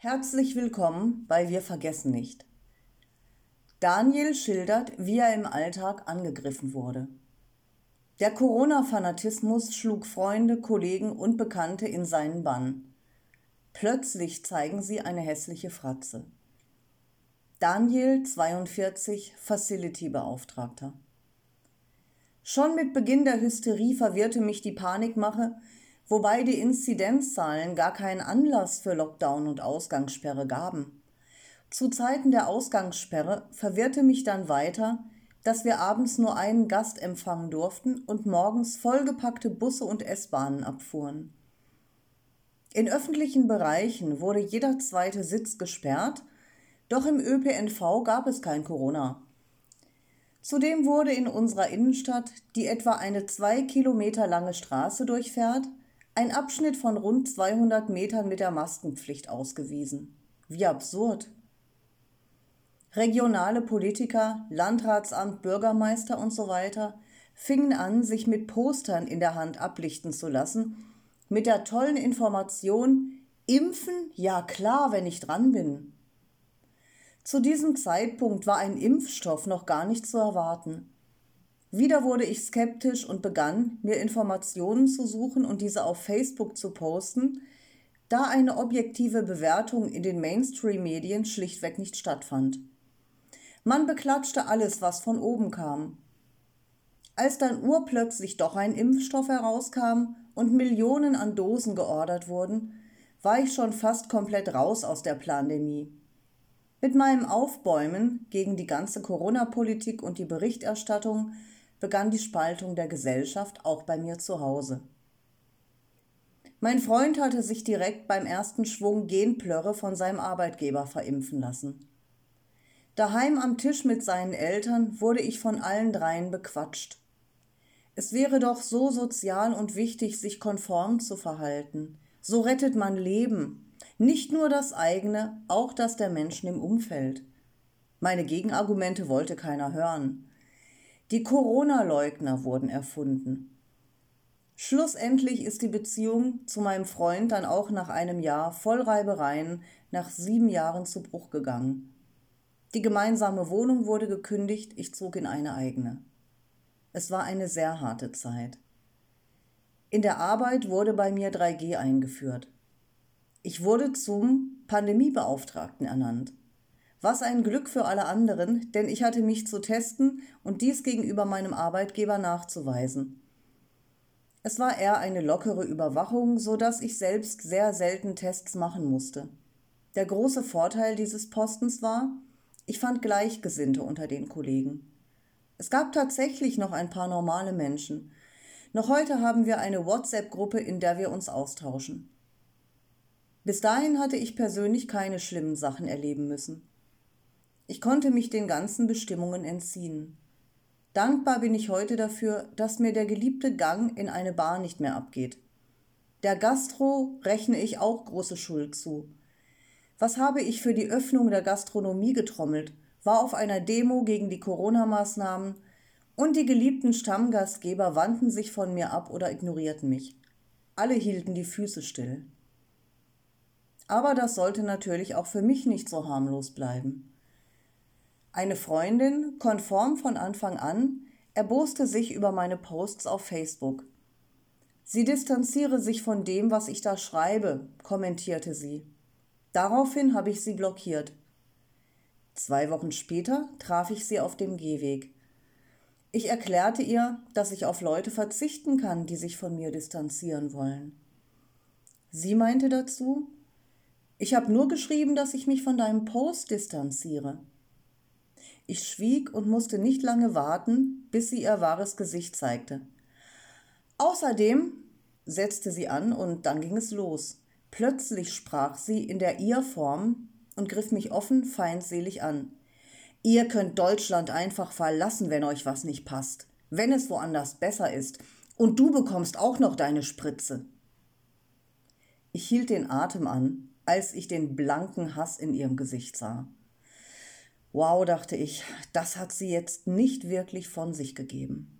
Herzlich willkommen bei Wir vergessen nicht. Daniel schildert, wie er im Alltag angegriffen wurde. Der Corona-Fanatismus schlug Freunde, Kollegen und Bekannte in seinen Bann. Plötzlich zeigen sie eine hässliche Fratze. Daniel, 42, Facility-Beauftragter. Schon mit Beginn der Hysterie verwirrte mich die Panikmache, wobei die Inzidenzzahlen gar keinen Anlass für Lockdown und Ausgangssperre gaben. Zu Zeiten der Ausgangssperre verwirrte mich dann weiter, dass wir abends nur einen Gast empfangen durften und morgens vollgepackte Busse und S-Bahnen abfuhren. In öffentlichen Bereichen wurde jeder zweite Sitz gesperrt, doch im ÖPNV gab es kein Corona. Zudem wurde in unserer Innenstadt, die etwa eine zwei Kilometer lange Straße durchfährt, ein Abschnitt von rund 200 Metern mit der Maskenpflicht ausgewiesen. Wie absurd. Regionale Politiker, Landratsamt, Bürgermeister und so weiter fingen an, sich mit Postern in der Hand ablichten zu lassen, mit der tollen Information, Impfen? Ja klar, wenn ich dran bin. Zu diesem Zeitpunkt war ein Impfstoff noch gar nicht zu erwarten. Wieder wurde ich skeptisch und begann, mir Informationen zu suchen und diese auf Facebook zu posten, da eine objektive Bewertung in den Mainstream-Medien schlichtweg nicht stattfand. Man beklatschte alles, was von oben kam. Als dann urplötzlich doch ein Impfstoff herauskam und Millionen an Dosen geordert wurden, war ich schon fast komplett raus aus der Plandemie. Mit meinem Aufbäumen gegen die ganze Corona-Politik und die Berichterstattung begann die Spaltung der Gesellschaft auch bei mir zu Hause. Mein Freund hatte sich direkt beim ersten Schwung Genplörre von seinem Arbeitgeber verimpfen lassen. Daheim am Tisch mit seinen Eltern wurde ich von allen dreien bequatscht. Es wäre doch so sozial und wichtig, sich konform zu verhalten. So rettet man Leben. Nicht nur das eigene, auch das der Menschen im Umfeld. Meine Gegenargumente wollte keiner hören. Die Corona-Leugner wurden erfunden. Schlussendlich ist die Beziehung zu meinem Freund dann auch nach einem Jahr voll Reibereien nach sieben Jahren zu Bruch gegangen. Die gemeinsame Wohnung wurde gekündigt, ich zog in eine eigene. Es war eine sehr harte Zeit. In der Arbeit wurde bei mir 3G eingeführt. Ich wurde zum Pandemiebeauftragten ernannt. Was ein Glück für alle anderen, denn ich hatte mich zu testen und dies gegenüber meinem Arbeitgeber nachzuweisen. Es war eher eine lockere Überwachung, so dass ich selbst sehr selten Tests machen musste. Der große Vorteil dieses Postens war, ich fand Gleichgesinnte unter den Kollegen. Es gab tatsächlich noch ein paar normale Menschen. Noch heute haben wir eine WhatsApp-Gruppe, in der wir uns austauschen. Bis dahin hatte ich persönlich keine schlimmen Sachen erleben müssen. Ich konnte mich den ganzen Bestimmungen entziehen. Dankbar bin ich heute dafür, dass mir der geliebte Gang in eine Bar nicht mehr abgeht. Der Gastro rechne ich auch große Schuld zu. Was habe ich für die Öffnung der Gastronomie getrommelt, war auf einer Demo gegen die Corona-Maßnahmen und die geliebten Stammgastgeber wandten sich von mir ab oder ignorierten mich. Alle hielten die Füße still. Aber das sollte natürlich auch für mich nicht so harmlos bleiben. Eine Freundin, konform von Anfang an, erboste sich über meine Posts auf Facebook. Sie distanziere sich von dem, was ich da schreibe, kommentierte sie. Daraufhin habe ich sie blockiert. Zwei Wochen später traf ich sie auf dem Gehweg. Ich erklärte ihr, dass ich auf Leute verzichten kann, die sich von mir distanzieren wollen. Sie meinte dazu, ich habe nur geschrieben, dass ich mich von deinem Post distanziere. Ich schwieg und musste nicht lange warten, bis sie ihr wahres Gesicht zeigte. Außerdem setzte sie an und dann ging es los. Plötzlich sprach sie in der Ihr-Form und griff mich offen feindselig an. Ihr könnt Deutschland einfach verlassen, wenn euch was nicht passt, wenn es woanders besser ist, und du bekommst auch noch deine Spritze. Ich hielt den Atem an, als ich den blanken Hass in ihrem Gesicht sah. Wow, dachte ich, das hat sie jetzt nicht wirklich von sich gegeben.